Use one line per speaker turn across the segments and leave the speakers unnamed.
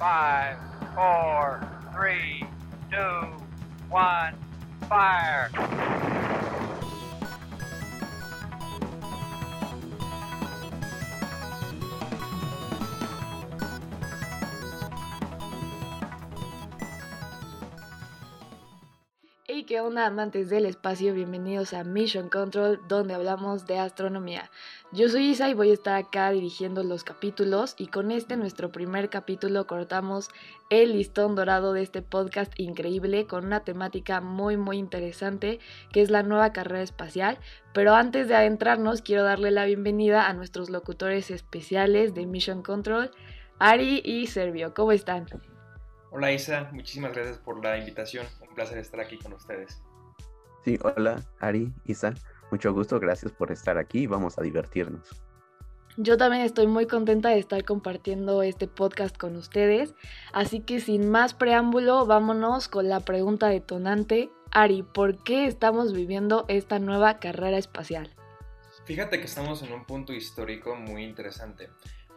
Five, four, three, two, one, fire.
Hey, ¿qué onda amantes del espacio? Bienvenidos a Mission Control, donde hablamos de astronomía. Yo soy Isa y voy a estar acá dirigiendo los capítulos y con este nuestro primer capítulo cortamos el listón dorado de este podcast increíble con una temática muy muy interesante que es la nueva carrera espacial. Pero antes de adentrarnos quiero darle la bienvenida a nuestros locutores especiales de Mission Control, Ari y Servio. ¿Cómo están?
Hola Isa, muchísimas gracias por la invitación. Un placer estar aquí con ustedes.
Sí, hola Ari, Isa, mucho gusto, gracias por estar aquí vamos a divertirnos.
Yo también estoy muy contenta de estar compartiendo este podcast con ustedes, así que sin más preámbulo, vámonos con la pregunta detonante. Ari, ¿por qué estamos viviendo esta nueva carrera espacial?
Fíjate que estamos en un punto histórico muy interesante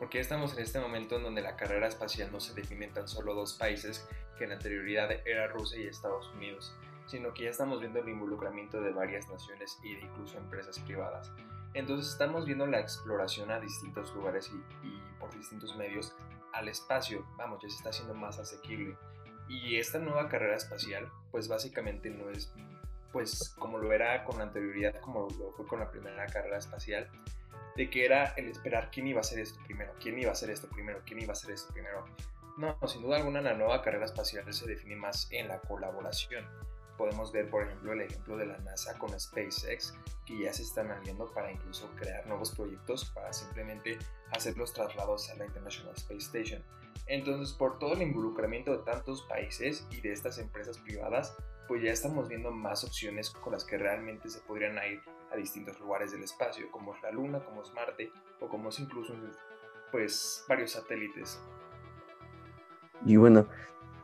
porque estamos en este momento en donde la carrera espacial no se define en tan solo dos países, que en anterioridad era Rusia y Estados Unidos, sino que ya estamos viendo el involucramiento de varias naciones de incluso empresas privadas. Entonces estamos viendo la exploración a distintos lugares y, y por distintos medios al espacio, vamos, ya se está haciendo más asequible. Y esta nueva carrera espacial, pues básicamente no es, pues como lo era con anterioridad, como lo fue con la primera carrera espacial, de que era el esperar quién iba a hacer esto primero, quién iba a hacer esto primero, quién iba a hacer esto primero. No, sin duda alguna la nueva carrera espacial se define más en la colaboración. Podemos ver, por ejemplo, el ejemplo de la NASA con SpaceX, que ya se están aliando para incluso crear nuevos proyectos para simplemente hacer los traslados a la International Space Station. Entonces, por todo el involucramiento de tantos países y de estas empresas privadas, pues ya estamos viendo más opciones con las que realmente se podrían ir a distintos lugares del espacio, como es la Luna, como es Marte o como es incluso pues varios satélites.
Y bueno,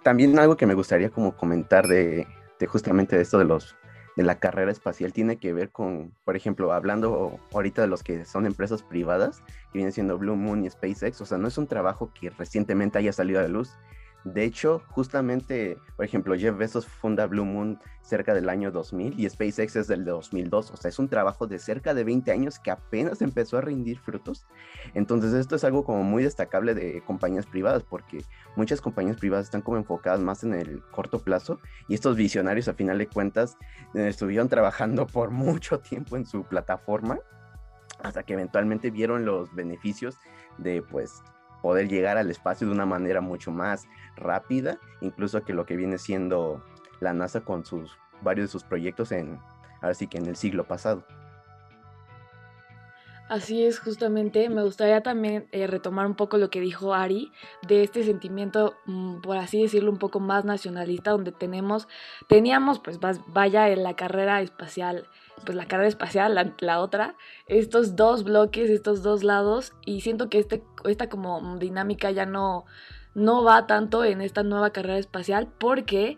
también algo que me gustaría como comentar de, de justamente de esto de los de la carrera espacial tiene que ver con, por ejemplo, hablando ahorita de los que son empresas privadas, que vienen siendo Blue Moon y SpaceX, o sea, no es un trabajo que recientemente haya salido a la luz, de hecho, justamente, por ejemplo, Jeff Bezos funda Blue Moon cerca del año 2000 y SpaceX es del 2002. O sea, es un trabajo de cerca de 20 años que apenas empezó a rendir frutos. Entonces, esto es algo como muy destacable de compañías privadas porque muchas compañías privadas están como enfocadas más en el corto plazo y estos visionarios, a final de cuentas, eh, estuvieron trabajando por mucho tiempo en su plataforma hasta que eventualmente vieron los beneficios de pues poder llegar al espacio de una manera mucho más rápida, incluso que lo que viene siendo la NASA con sus varios de sus proyectos en así que en el siglo pasado.
Así es, justamente. Me gustaría también eh, retomar un poco lo que dijo Ari, de este sentimiento, mm, por así decirlo, un poco más nacionalista, donde tenemos, teníamos, pues vaya, en la carrera espacial, pues la carrera espacial, la, otra, estos dos bloques, estos dos lados, y siento que este, esta como dinámica ya no, no va tanto en esta nueva carrera espacial porque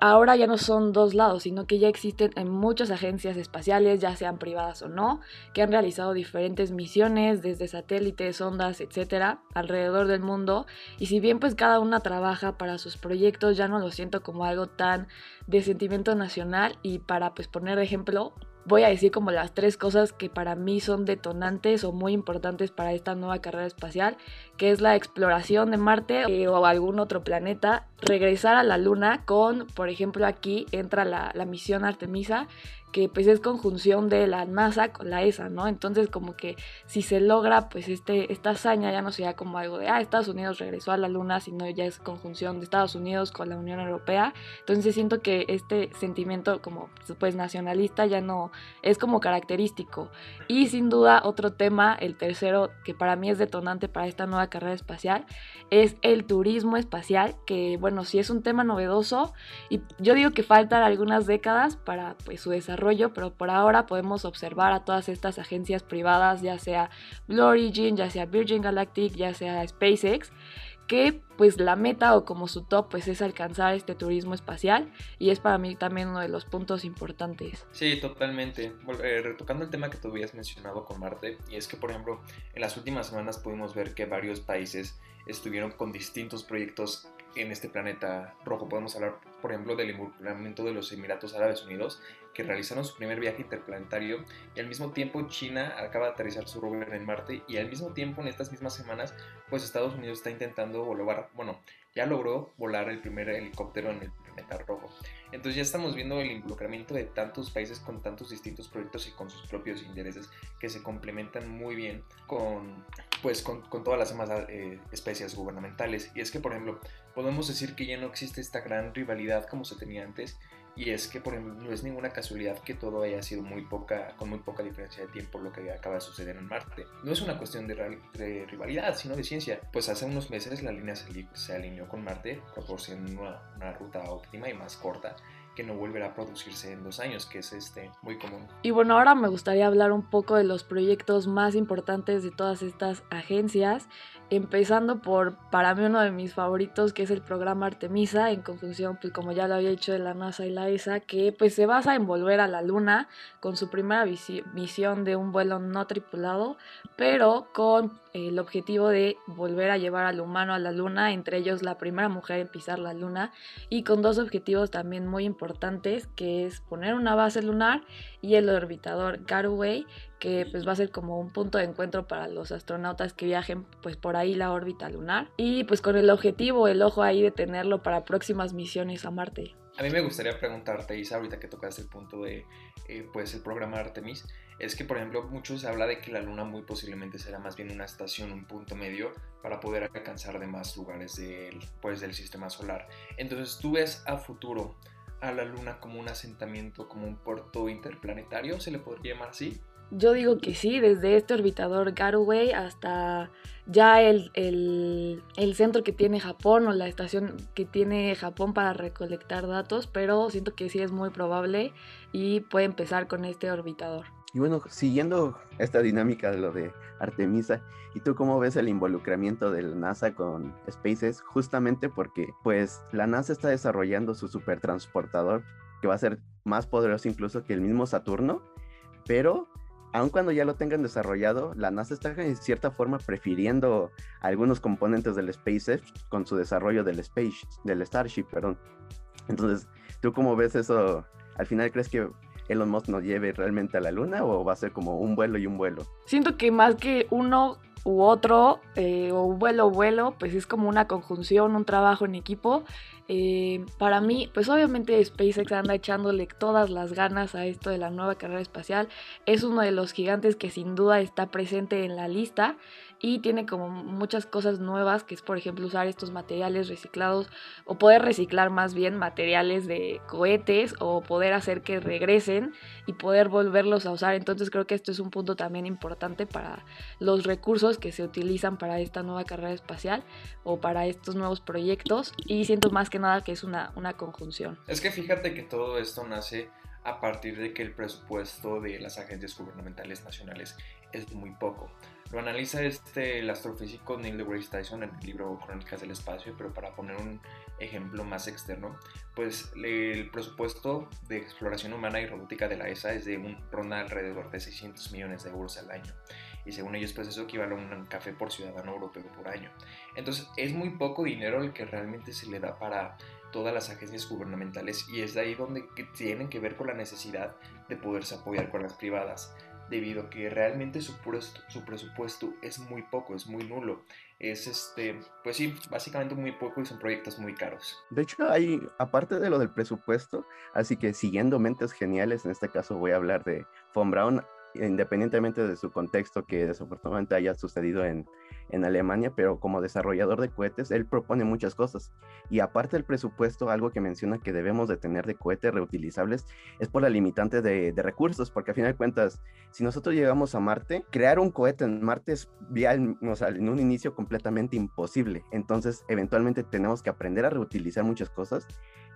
ahora ya no son dos lados, sino que ya existen en muchas agencias espaciales, ya sean privadas o no, que han realizado diferentes misiones desde satélites, ondas, etcétera, alrededor del mundo. Y si bien pues cada una trabaja para sus proyectos, ya no lo siento como algo tan de sentimiento nacional y para pues poner ejemplo, voy a decir como las tres cosas que para mí son detonantes o muy importantes para esta nueva carrera espacial, que es la exploración de Marte eh, o algún otro planeta, regresar a la Luna con, por ejemplo, aquí entra la, la misión Artemisa, que pues es conjunción de la NASA con la ESA, ¿no? Entonces como que si se logra pues este, esta hazaña ya no sería como algo de, ah, Estados Unidos regresó a la Luna, sino ya es conjunción de Estados Unidos con la Unión Europea. Entonces siento que este sentimiento como pues nacionalista ya no es como característico. Y sin duda otro tema, el tercero que para mí es detonante para esta nueva carrera espacial, es el turismo espacial, que bueno, sí es un tema novedoso y yo digo que faltan algunas décadas para pues su desarrollo pero por ahora podemos observar a todas estas agencias privadas, ya sea Blue Origin, ya sea Virgin Galactic, ya sea SpaceX, que pues la meta o como su top pues es alcanzar este turismo espacial y es para mí también uno de los puntos importantes.
Sí, totalmente. Eh, retocando el tema que tú habías mencionado con Marte, y es que por ejemplo en las últimas semanas pudimos ver que varios países estuvieron con distintos proyectos en este planeta rojo. Podemos hablar, por ejemplo, del involucramiento de los Emiratos Árabes Unidos, que realizaron su primer viaje interplanetario y al mismo tiempo China acaba de aterrizar su rover en Marte y al mismo tiempo en estas mismas semanas, pues Estados Unidos está intentando volar, bueno, ya logró volar el primer helicóptero en el planeta rojo. Entonces ya estamos viendo el involucramiento de tantos países con tantos distintos proyectos y con sus propios intereses que se complementan muy bien con, pues, con, todas las demás eh, especies gubernamentales. Y es que, por ejemplo, podemos decir que ya no existe esta gran rivalidad como se tenía antes. Y es que, por ejemplo, no es ninguna casualidad que todo haya sido muy poca, con muy poca diferencia de tiempo lo que acaba de suceder en Marte. No es una cuestión de, rivalidad, sino de ciencia. Pues hace unos meses la línea se, alineó con Marte, proporcionando una ruta óptima y más corta que no volverá a producirse en dos años, que es este muy común.
Y bueno, ahora me gustaría hablar un poco de los proyectos más importantes de todas estas agencias, empezando por para mí uno de mis favoritos, que es el programa Artemisa, en conjunción, pues como ya lo había dicho de la NASA y la ESA, que pues se basa en volver a la Luna con su primera misión de un vuelo no tripulado, pero con el objetivo de volver a llevar al humano a la luna, entre ellos la primera mujer en pisar la luna, y con dos objetivos también muy importantes, que es poner una base lunar y el orbitador Garway, que pues va a ser como un punto de encuentro para los astronautas que viajen pues por ahí la órbita lunar, y pues con el objetivo, el ojo ahí de tenerlo para próximas misiones a Marte.
A mí me gustaría preguntarte, Isa, ahorita que tocaste el punto de eh, pues el programa Artemis, es que, por ejemplo, muchos habla de que la Luna muy posiblemente será más bien una estación, un punto medio para poder alcanzar de más lugares del, pues, del sistema solar. Entonces, ¿tú ves a futuro a la Luna como un asentamiento, como un puerto interplanetario? ¿Se le podría llamar así?
Yo digo que sí, desde este orbitador Garway hasta ya el, el, centro que tiene Japón o la estación que tiene Japón para recolectar datos, pero siento que sí es muy probable y puede empezar con este orbitador.
Y bueno, siguiendo esta dinámica de lo de Artemisa, ¿y tú cómo ves el involucramiento de la NASA con SpaceX? Justamente porque pues la NASA está desarrollando su supertransportador que va a ser más poderoso incluso que el mismo Saturno, pero aun cuando ya lo tengan desarrollado, la NASA está en cierta forma prefiriendo algunos componentes del SpaceX con su desarrollo del Space, del Starship, perdón. Entonces, ¿tú cómo ves eso? ¿Al final crees que Elon Musk nos lleve realmente a la luna o va a ser como un vuelo y un vuelo?
Siento que más que uno u otro, eh, o vuelo vuelo, pues es como una conjunción, un trabajo en equipo. Eh, para mí, pues obviamente SpaceX anda echándole todas las ganas a esto de la nueva carrera espacial. Es uno de los gigantes que sin duda está presente en la lista y tiene como muchas cosas nuevas, que es por ejemplo usar estos materiales reciclados o poder reciclar más bien materiales de cohetes o poder hacer que regresen y poder volverlos a usar. Entonces creo que esto es un punto también importante para los recursos que se utilizan para esta nueva carrera espacial o para estos nuevos proyectos y siento más que nada que es una, una conjunción.
Es que fíjate que todo esto nace a partir de que el presupuesto de las agencias gubernamentales nacionales es muy poco. Lo analiza este, el astrofísico Neil deGrasse Tyson en el libro Crónicas del Espacio, pero para poner un ejemplo más externo, pues el presupuesto de exploración humana y robótica de la ESA es de un ronda alrededor de 600 millones de euros al año. Y según ellos, pues eso equivale a un café por ciudadano europeo por año. Entonces, es muy poco dinero el que realmente se le da para todas las agencias gubernamentales y es de ahí donde tienen que ver con la necesidad de poderse apoyar con las privadas debido a que realmente su, su presupuesto es muy poco, es muy nulo. Es este, pues sí, básicamente muy poco y son proyectos muy caros.
De hecho, hay, aparte de lo del presupuesto, así que siguiendo mentes geniales, en este caso voy a hablar de Von Braun, independientemente de su contexto que desafortunadamente haya sucedido en, en Alemania, pero como desarrollador de cohetes, él propone muchas cosas. Y aparte del presupuesto, algo que menciona que debemos de tener de cohetes reutilizables es por la limitante de, recursos, porque a final de cuentas, si nosotros llegamos a Marte, crear un cohete en Marte es en un inicio completamente imposible. Entonces, eventualmente tenemos que aprender a reutilizar muchas cosas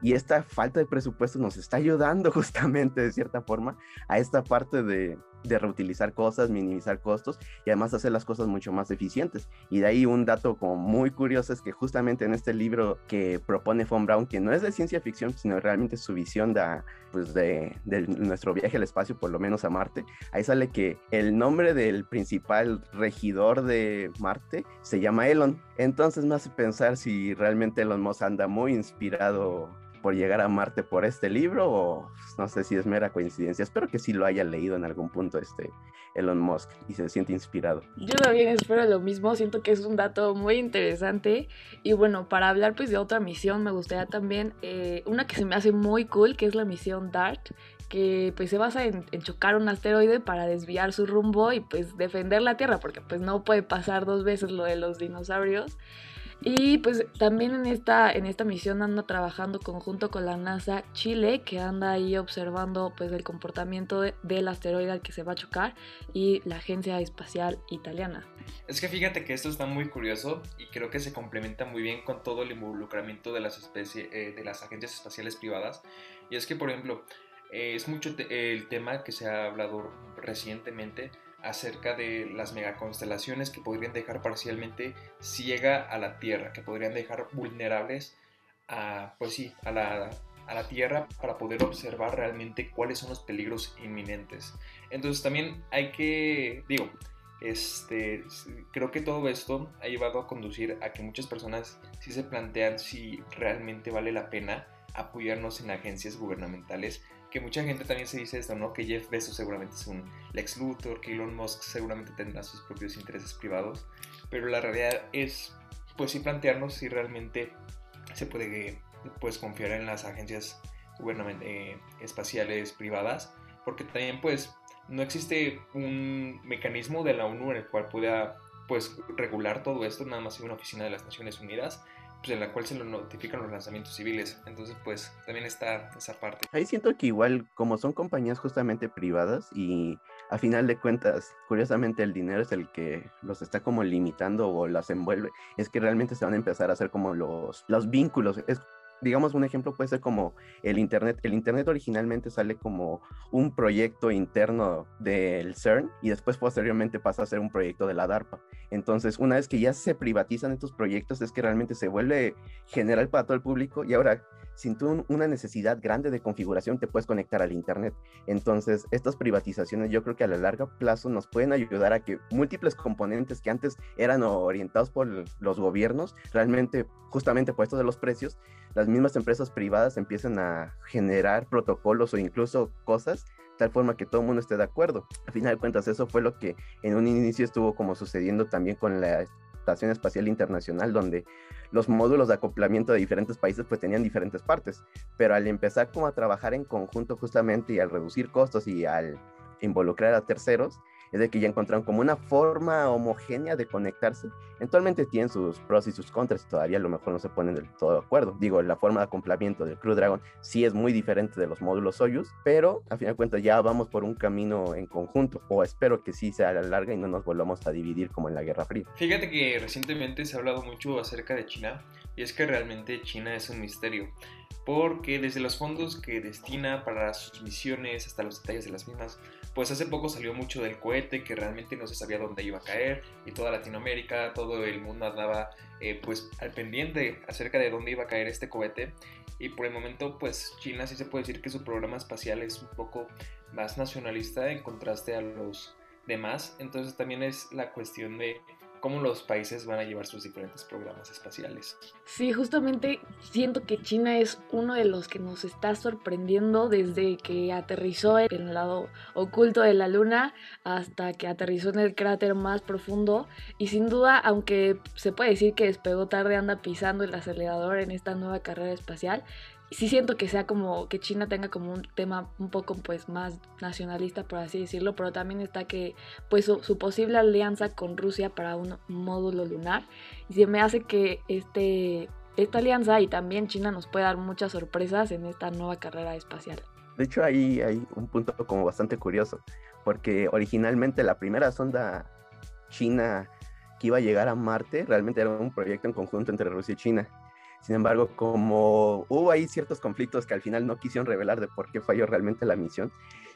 y esta falta de presupuesto nos está ayudando justamente de cierta forma a esta parte de, de reutilizar cosas, minimizar costos y además hacer las cosas mucho más eficientes. Y de ahí un dato como muy curioso es que justamente en este libro que propone Von Braun, que no es de ciencia ficción, sino realmente su visión de, pues de, de nuestro viaje al espacio, por lo menos a Marte, ahí sale que el nombre del principal regidor de Marte se llama Elon. Entonces me hace pensar si realmente Elon Musk anda muy inspirado por llegar a Marte por este libro o no sé si es mera coincidencia. Espero que sí lo haya leído en algún punto este Elon Musk y se siente inspirado.
Yo también espero lo mismo, siento que es un dato muy interesante y bueno, para hablar pues de otra misión me gustaría también eh, una que se me hace muy cool que es la misión DART que pues se basa en, en, chocar un asteroide para desviar su rumbo y pues defender la Tierra porque pues no puede pasar dos veces lo de los dinosaurios. Y pues también en esta, en esta misión anda trabajando conjunto con la NASA Chile, que anda ahí observando pues el comportamiento de, del asteroide al que se va a chocar, y la Agencia Espacial Italiana.
Es que fíjate que esto está muy curioso y creo que se complementa muy bien con todo el involucramiento de las, especie, eh, de las agencias espaciales privadas. Y es que, por ejemplo, eh, es mucho te el tema que se ha hablado recientemente acerca de las megaconstelaciones que podrían dejar parcialmente ciega a la Tierra, que podrían dejar vulnerables a, pues sí, a la, a la Tierra para poder observar realmente cuáles son los peligros inminentes. Entonces también hay que, digo, este, creo que todo esto ha llevado a conducir a que muchas personas sí se plantean si realmente vale la pena apoyarnos en agencias gubernamentales que mucha gente también se dice esto, ¿no? Que Jeff Bezos seguramente es un Lex Luthor, que Elon Musk seguramente tendrá sus propios intereses privados, pero la realidad es, pues sí plantearnos si realmente se puede, pues, confiar en las agencias eh, espaciales privadas, porque también, pues, no existe un mecanismo de la ONU en el cual pueda, pues, regular todo esto, nada más hay una oficina de las Naciones Unidas, pues, en la cual se lo notifican los lanzamientos civiles. Entonces, pues también está esa parte.
Ahí siento que igual, como son compañías justamente privadas y a final de cuentas, curiosamente el dinero es el que los está como limitando o las envuelve, es que realmente se van a empezar a hacer como los, los vínculos. Es digamos, un ejemplo puede ser como el Internet. El Internet originalmente sale como un proyecto interno del CERN y después posteriormente pasa a ser un proyecto de la DARPA. Entonces, una vez que ya se privatizan estos proyectos, es que realmente se vuelve general para todo el público y ahora sin una necesidad grande de configuración te puedes conectar al Internet. Entonces, estas privatizaciones yo creo que a la largo plazo nos pueden ayudar a que múltiples componentes que antes eran orientados por los gobiernos, realmente justamente por esto de los precios, las mismas empresas privadas empiezan a generar protocolos o incluso cosas tal forma que todo el mundo esté de acuerdo. A final de cuentas, eso fue lo que en un inicio estuvo como sucediendo también con la Estación Espacial Internacional, donde los módulos de acoplamiento de diferentes países pues tenían diferentes partes, pero al empezar como a trabajar en conjunto justamente y al reducir costos y al involucrar a terceros, es de que ya encontraron como una forma homogénea de conectarse. Eventualmente tienen sus pros y sus contras, todavía a lo mejor no se ponen del todo de acuerdo. Digo, la forma de acoplamiento del Crew Dragon sí es muy diferente de los módulos Soyuz, pero a fin de cuentas ya vamos por un camino en conjunto, o espero que sí sea a la larga y no nos volvamos a dividir como en la Guerra Fría.
Fíjate que recientemente se ha hablado mucho acerca de China, y es que realmente China es un misterio porque desde los fondos que destina para sus misiones hasta los detalles de las mismas, pues hace poco salió mucho del cohete que realmente no se sabía dónde iba a caer y toda Latinoamérica, todo el mundo andaba eh, pues al pendiente acerca de dónde iba a caer este cohete. Y por el momento pues China sí se puede decir que su programa espacial es un poco más nacionalista en contraste a los demás, entonces también es la cuestión de cómo los países van a llevar sus diferentes programas espaciales.
Sí, justamente siento que China es uno de los que nos está sorprendiendo desde que aterrizó en el lado oculto de la Luna hasta que aterrizó en el cráter más profundo y sin duda, aunque se puede decir que despegó tarde, anda pisando el acelerador en esta nueva carrera espacial, sí siento que sea como que China tenga como un tema un poco pues más nacionalista por así decirlo, pero también está que pues su, posible alianza con Rusia para un módulo lunar y se me hace que este esta alianza y también China nos puede dar muchas sorpresas en esta nueva carrera espacial.
De hecho ahí hay un punto como bastante curioso, porque originalmente la primera sonda china que iba a llegar a Marte realmente era un proyecto en conjunto entre Rusia y China sin embargo, como hubo ahí ciertos conflictos que al final no quisieron revelar de por qué falló realmente la misión,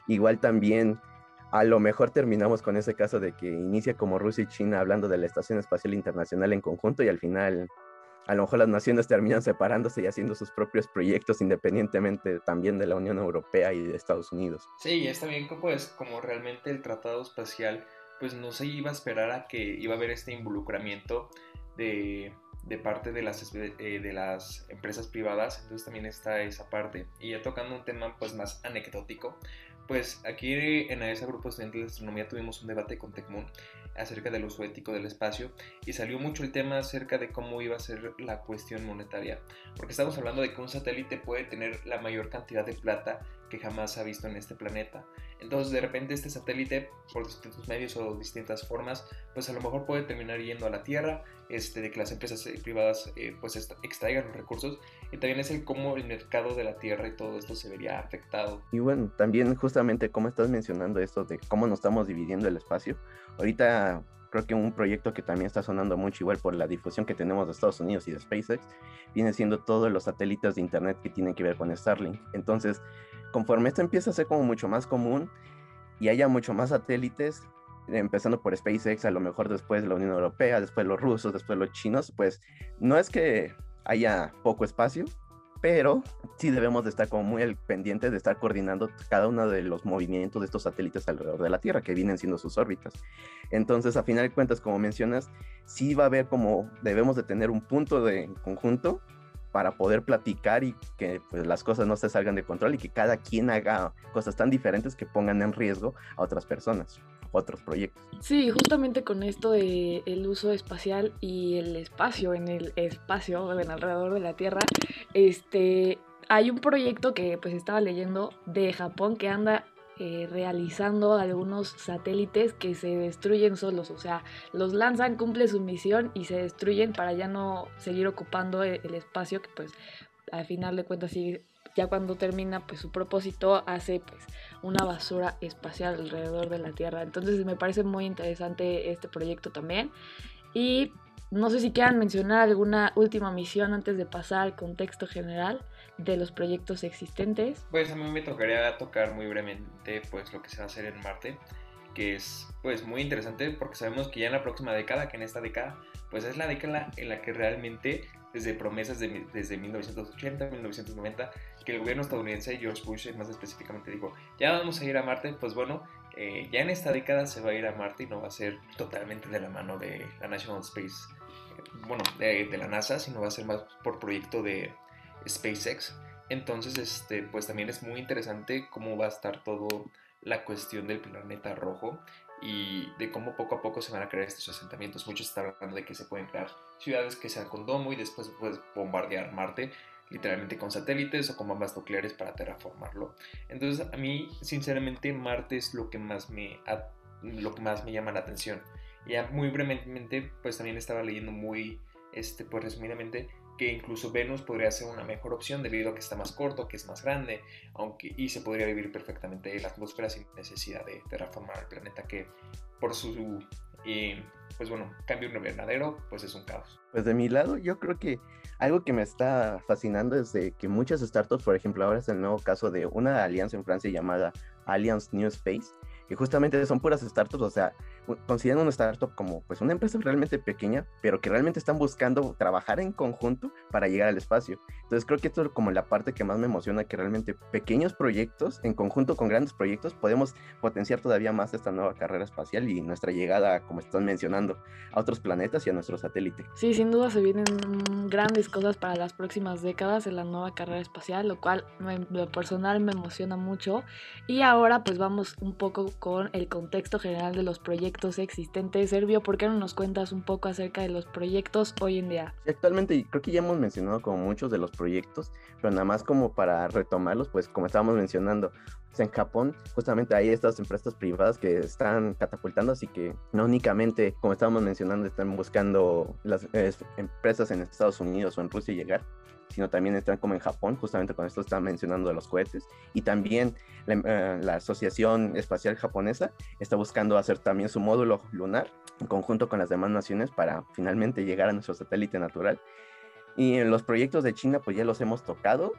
igual también a lo mejor terminamos con ese caso de que inicia como Rusia y China hablando de la Estación Espacial Internacional en conjunto y al final a lo mejor las naciones terminan separándose y haciendo sus propios proyectos independientemente también de la Unión Europea y de Estados Unidos.
Sí, está bien que pues como realmente el Tratado Espacial pues no se iba a esperar a que iba a haber este involucramiento de, de parte de las, eh, de las empresas privadas, entonces también está esa parte. Y ya tocando un tema pues más anecdótico, pues aquí en ese grupo estudiantil de astronomía tuvimos un debate con Tecmun acerca del uso ético del espacio y salió mucho el tema acerca de cómo iba a ser la cuestión monetaria, porque estamos hablando de que un satélite puede tener la mayor cantidad de plata que jamás ha visto en este planeta. Entonces de repente este satélite, por distintos medios o distintas formas, pues a lo mejor puede terminar yendo a la Tierra, este, de que las empresas eh, privadas eh, pues extraigan los recursos, y también es el cómo el mercado de la Tierra y todo esto se vería afectado.
Y bueno, también justamente como estás mencionando esto de cómo nos estamos dividiendo el espacio, ahorita creo que un proyecto que también está sonando mucho igual por la difusión que tenemos de Estados Unidos y de SpaceX, viene siendo todos los satélites de Internet que tienen que ver con Starlink. Entonces, conforme esto empieza a ser como mucho más común y haya mucho más satélites, empezando por SpaceX, a lo mejor después la Unión Europea, después los rusos, después los chinos, pues no es que haya poco espacio, pero sí debemos de estar como muy pendientes de estar coordinando cada uno de los movimientos de estos satélites alrededor de la Tierra, que vienen siendo sus órbitas. Entonces, a final de cuentas, como mencionas, sí va a haber como debemos de tener un punto de conjunto para poder platicar y que pues, las cosas no se salgan de control y que cada quien haga cosas tan diferentes que pongan en riesgo a otras personas, otros proyectos.
Sí, justamente con esto de el uso espacial y el espacio en el espacio en alrededor de la Tierra, este hay un proyecto que pues estaba leyendo de Japón que anda eh, realizando algunos satélites que se destruyen solos, o sea, los lanzan, cumple su misión y se destruyen para ya no seguir ocupando e-, el, espacio que pues al final de cuentas ya cuando termina pues su propósito hace pues una basura espacial alrededor de la Tierra. Entonces me parece muy interesante este proyecto también. Y no sé si quieran mencionar alguna última misión antes de pasar al contexto general de los proyectos existentes.
Pues a mí me tocaría tocar muy brevemente pues lo que se va a hacer en Marte, que es pues muy interesante porque sabemos que ya en la próxima década, que en esta década, pues es la década en la que realmente desde promesas de, desde 1980, 1990, que el gobierno estadounidense, George Bush más específicamente, dijo, ya vamos a ir a Marte, pues bueno, eh, ya en esta década se va a ir a Marte y no va a ser totalmente de la mano de la National Space, bueno, de, de la NASA, sino va a ser más por proyecto de SpaceX. Entonces, este, pues también es muy interesante cómo va a estar todo la cuestión del planeta rojo y de cómo poco a poco se van a crear estos asentamientos. Muchos están hablando de que se pueden crear ciudades que sean con domo y después puedes bombardear Marte literalmente con satélites o con bombas nucleares para terraformarlo. Entonces, a mí, sinceramente, Marte es lo que más me, lo que más me llama la atención. Ya muy brevemente, pues también estaba leyendo muy, este, pues resumidamente, que incluso Venus podría ser una mejor opción debido a que está más corto, que es más grande, aunque y se podría vivir perfectamente en la atmósfera sin necesidad de terraformar el planeta que por su eh, pues bueno, cambio invernadero, pues es un caos.
Pues de mi lado, yo creo que algo que me está fascinando es de que muchas startups, por ejemplo, ahora es el nuevo caso de una alianza en Francia llamada Alliance New Space, que justamente son puras startups, o sea, consideran una startup como pues una empresa realmente pequeña, pero que realmente están buscando trabajar en conjunto para llegar al espacio. Entonces creo que esto es como la parte que más me emociona, que realmente pequeños proyectos en conjunto con grandes proyectos podemos potenciar todavía más esta nueva carrera espacial y nuestra llegada, como están mencionando, a otros planetas y a nuestro satélite.
Sí, sin duda se vienen grandes cosas para las próximas décadas en la nueva carrera espacial, lo cual lo personal me emociona mucho. Y ahora pues vamos un poco con el contexto general de los proyectos existentes. Servio, ¿por qué no nos cuentas un poco acerca de los proyectos hoy en día?
actualmente creo que ya hemos mencionado como muchos de los proyectos, pero nada más como para retomarlos, pues como estábamos mencionando, en Japón justamente hay estas empresas privadas que están catapultando, así que no únicamente, como estábamos mencionando, están buscando las empresas en Estados Unidos o en Rusia llegar, sino también están como en Japón, justamente con esto están mencionando de los cohetes, y también la, eh, la, Asociación Espacial Japonesa está buscando hacer también su módulo lunar en conjunto con las demás naciones para finalmente llegar a nuestro satélite natural. Y en los proyectos de China, pues ya los hemos tocado,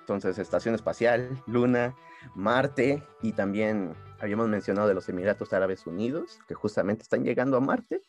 Entonces, estación espacial, Luna, Marte y también habíamos mencionado de los Emiratos Árabes Unidos, que justamente están llegando a Marte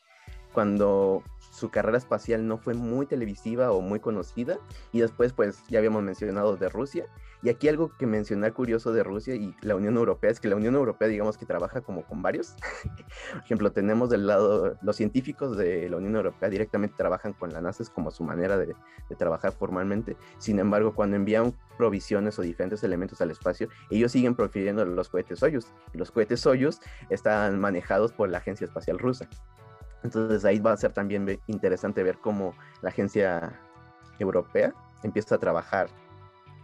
cuando su carrera espacial no fue muy televisiva o muy conocida. Y después, pues ya habíamos mencionado de Rusia. Y aquí algo que mencionar curioso de Rusia y la Unión Europea es que la Unión Europea, digamos que trabaja como con varios. Por ejemplo, tenemos del lado, los científicos de la Unión Europea directamente trabajan con la NASA, es como su manera de, de trabajar formalmente. Sin embargo, cuando envían provisiones o diferentes elementos al espacio, ellos siguen prefiriendo los cohetes Soyuz. Y los cohetes Soyuz están manejados por la Agencia Espacial Rusa. Entonces ahí va a ser también interesante ver cómo la agencia europea empieza a trabajar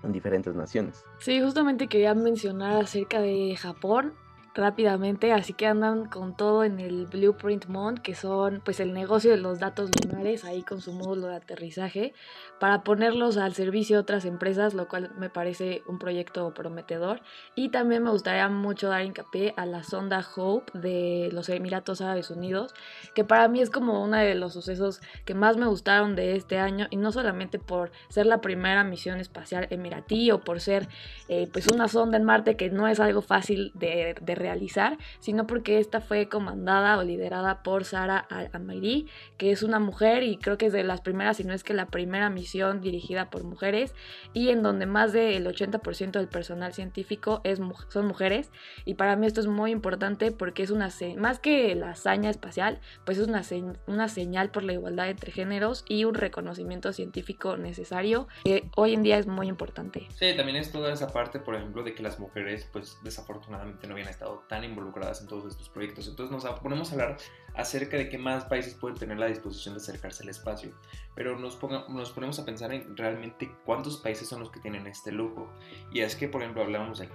en diferentes naciones.
Sí, justamente quería mencionar acerca de Japón rápidamente, así que andan con todo en el Blueprint Mond, que son pues el negocio de los datos lunares ahí con su módulo de aterrizaje para ponerlos al servicio de otras empresas, lo cual me parece un proyecto prometedor. Y también me gustaría mucho dar hincapié a la sonda Hope de los Emiratos Árabes Unidos, que para mí es como uno de los sucesos que más me gustaron de este año y no solamente por ser la primera misión espacial emiratí o por ser eh, pues una sonda en Marte que no es algo fácil de, de realizar, sino porque esta fue comandada o liderada por Sara Al-Amairi, que es una mujer y creo que es de las primeras, si no es que la primera misión dirigida por mujeres y en donde más del 80% del personal científico es, son mujeres. Y para mí esto es muy importante porque es una, más que la hazaña espacial, pues es una, una señal por la igualdad entre géneros y un reconocimiento científico necesario que hoy en día es muy importante.
Sí, también es toda esa parte, por ejemplo, de que las mujeres pues desafortunadamente no habían estado tan involucradas en todos estos proyectos. Entonces nos ponemos a hablar acerca de qué más países pueden tener la disposición de acercarse al espacio. Pero nos, nos ponemos a pensar en realmente cuántos países son los que tienen este lujo. Y es que, por ejemplo, hablábamos de,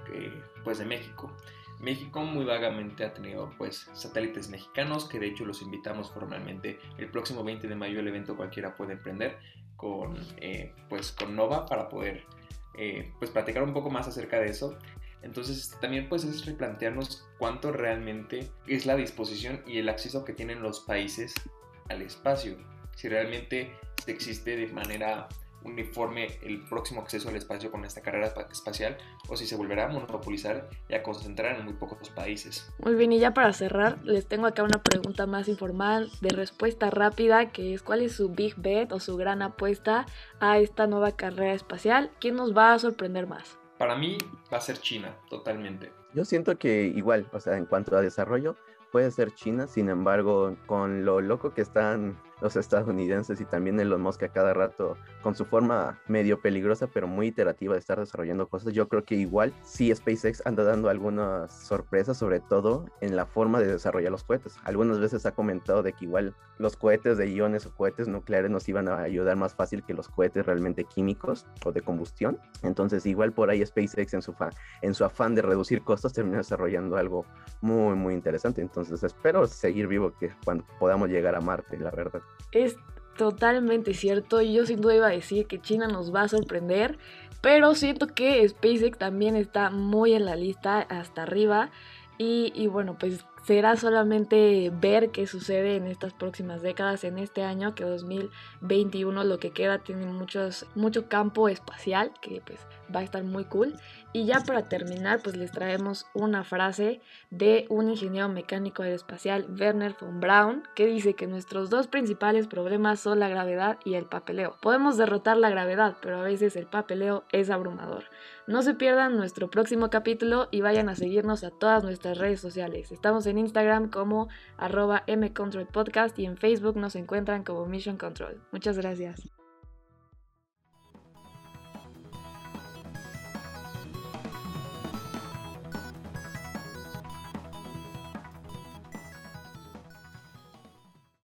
pues de México. México muy vagamente ha tenido pues satélites mexicanos que de hecho los invitamos formalmente el próximo 20 de mayo el evento cualquiera puede emprender con eh, pues con Nova para poder eh, pues platicar un poco más acerca de eso entonces este, también pues es replantearnos cuánto realmente es la disposición y el acceso que tienen los países al espacio. Si realmente existe de manera uniforme el próximo acceso al espacio con esta carrera espacial o si se volverá a monopolizar y a concentrar en muy pocos países.
Muy bien, y ya para cerrar, les tengo acá una pregunta más informal de respuesta rápida, que es ¿cuál es su big bet o su gran apuesta a esta nueva carrera espacial? ¿Quién nos va a sorprender más?
Para mí va a ser China, totalmente.
Yo siento que igual, o sea, en cuanto a desarrollo, puede ser China, sin embargo, con lo loco que están los estadounidenses y también Elon Musk a cada rato con su forma medio peligrosa pero muy iterativa de estar desarrollando cosas. Yo creo que igual sí SpaceX anda dando algunas sorpresas, sobre todo en la forma de desarrollar los cohetes. Algunas veces ha comentado de que igual los cohetes de iones o cohetes nucleares nos iban a ayudar más fácil que los cohetes realmente químicos o de combustión. Entonces igual por ahí SpaceX en su, en su afán de reducir costos termina desarrollando algo muy muy interesante. Entonces espero seguir vivo que cuando podamos llegar a Marte, la verdad.
Es totalmente cierto. Yo sin duda iba a decir que China nos va a sorprender. Pero siento que SpaceX también está muy en la lista hasta arriba. Y, y, bueno, pues será solamente ver qué sucede en estas próximas décadas, en este año que 2021 lo que queda tiene muchos, mucho campo espacial que pues va a estar muy cool. Y ya para terminar pues les traemos una frase de un ingeniero mecánico aeroespacial, Werner von Braun, que dice que nuestros dos principales problemas son la gravedad y el papeleo. Podemos derrotar la gravedad, pero a veces el papeleo es abrumador. No se pierdan nuestro próximo capítulo y vayan a seguirnos a todas nuestras redes sociales. Estamos en Instagram como arroba mcontrolpodcast y en Facebook nos encuentran como Mission Control. Muchas gracias.